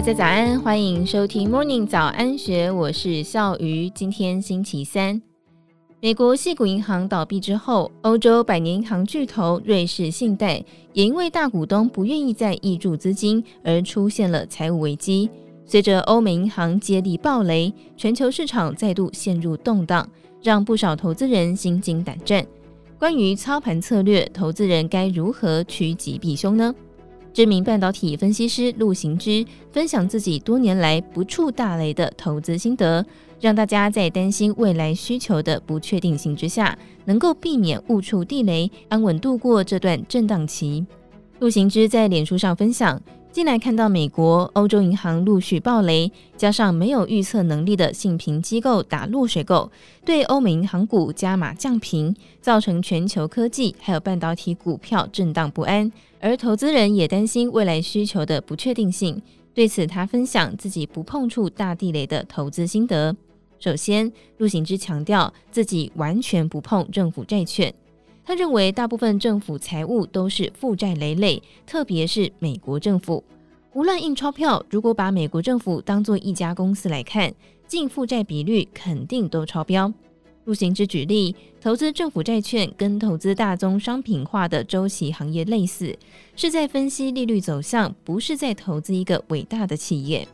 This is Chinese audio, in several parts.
大家早安，欢迎收听 Morning 早安学，我是笑鱼。今天星期三，美国矽谷银行倒闭之后，欧洲百年银行巨头瑞士信贷也因为大股东不愿意再挹注资金而出现了财务危机。随着欧美银行接力暴雷，全球市场再度陷入动荡，让不少投资人心惊胆战。关于操盘策略，投资人该如何趋吉避凶呢？知名半导体分析师陆行之分享自己多年来不触大雷的投资心得，让大家在担心未来需求的不确定性之下，能够避免误触地雷，安稳度过这段震荡期。陆行之在脸书上分享。近来看到美国、欧洲银行陆续暴雷，加上没有预测能力的信评机构打落水狗，对欧美银行股加码降评，造成全球科技还有半导体股票震荡不安，而投资人也担心未来需求的不确定性。对此，他分享自己不碰触大地雷的投资心得。首先，陆行之强调自己完全不碰政府债券。他认为，大部分政府财务都是负债累累，特别是美国政府。无论印钞票，如果把美国政府当作一家公司来看，净负债比率肯定都超标。陆行之举例，投资政府债券跟投资大宗商品化的周期行业类似，是在分析利率走向，不是在投资一个伟大的企业。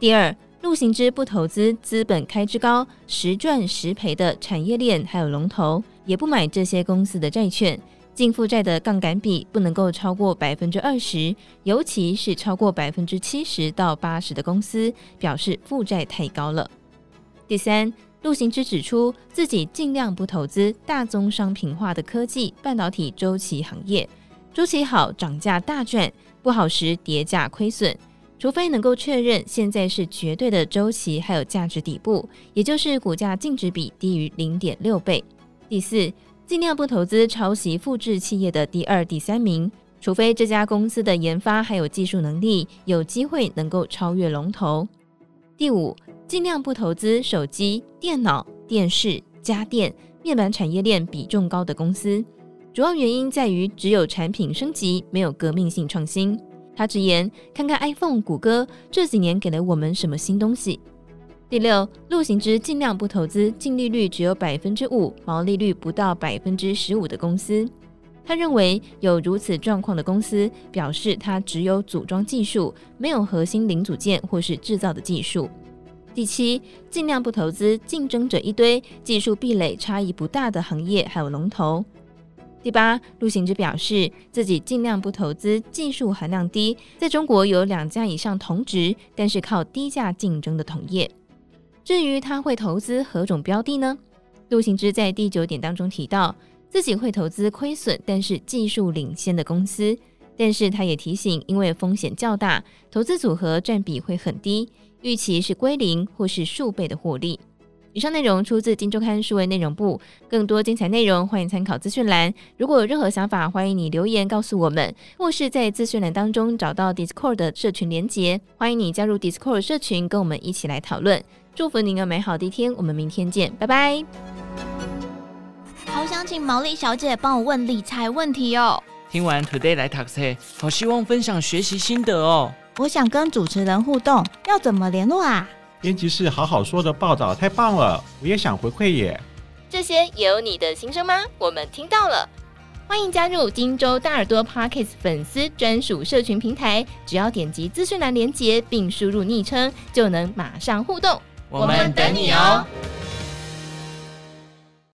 第二，陆行之不投资资本开支高、时赚时赔的产业链，还有龙头。也不买这些公司的债券，净负债的杠杆比不能够超过百分之二十，尤其是超过百分之七十到八十的公司，表示负债太高了。第三，陆行之指出自己尽量不投资大宗商品化的科技半导体周期行业，周期好涨价大赚，不好时跌价亏损，除非能够确认现在是绝对的周期还有价值底部，也就是股价净值比低于零点六倍。第四，尽量不投资抄袭复制企业的第二、第三名，除非这家公司的研发还有技术能力有机会能够超越龙头。第五，尽量不投资手机、电脑、电视、家电、面板产业链比重高的公司，主要原因在于只有产品升级，没有革命性创新。他直言：看看 iPhone、谷歌这几年给了我们什么新东西。第六，陆行之尽量不投资净利率只有百分之五、毛利率不到百分之十五的公司。他认为有如此状况的公司，表示它只有组装技术，没有核心零组件或是制造的技术。第七，尽量不投资竞争者一堆、技术壁垒差异不大的行业还有龙头。第八，陆行之表示自己尽量不投资技术含量低，在中国有两家以上同值，但是靠低价竞争的同业。至于他会投资何种标的呢？陆行之在第九点当中提到，自己会投资亏损但是技术领先的公司，但是他也提醒，因为风险较大，投资组合占比会很低，预期是归零或是数倍的获利。以上内容出自《金周刊》数位内容部，更多精彩内容欢迎参考资讯栏。如果有任何想法，欢迎你留言告诉我们，或是在资讯栏当中找到 Discord 的社群连结，欢迎你加入 Discord 社群，跟我们一起来讨论。祝福您有美好的一天，我们明天见，拜拜。好想请毛利小姐帮我问理财问题哦。听完 Today 来 Taxi，好希望分享学习心得哦。我想跟主持人互动，要怎么联络啊？编辑室好好说的报道太棒了，我也想回馈耶。这些也有你的心声吗？我们听到了，欢迎加入今周大耳朵 Parkes 粉丝专属社群平台，只要点击资讯栏连结并输入昵称，就能马上互动。我们等你哦。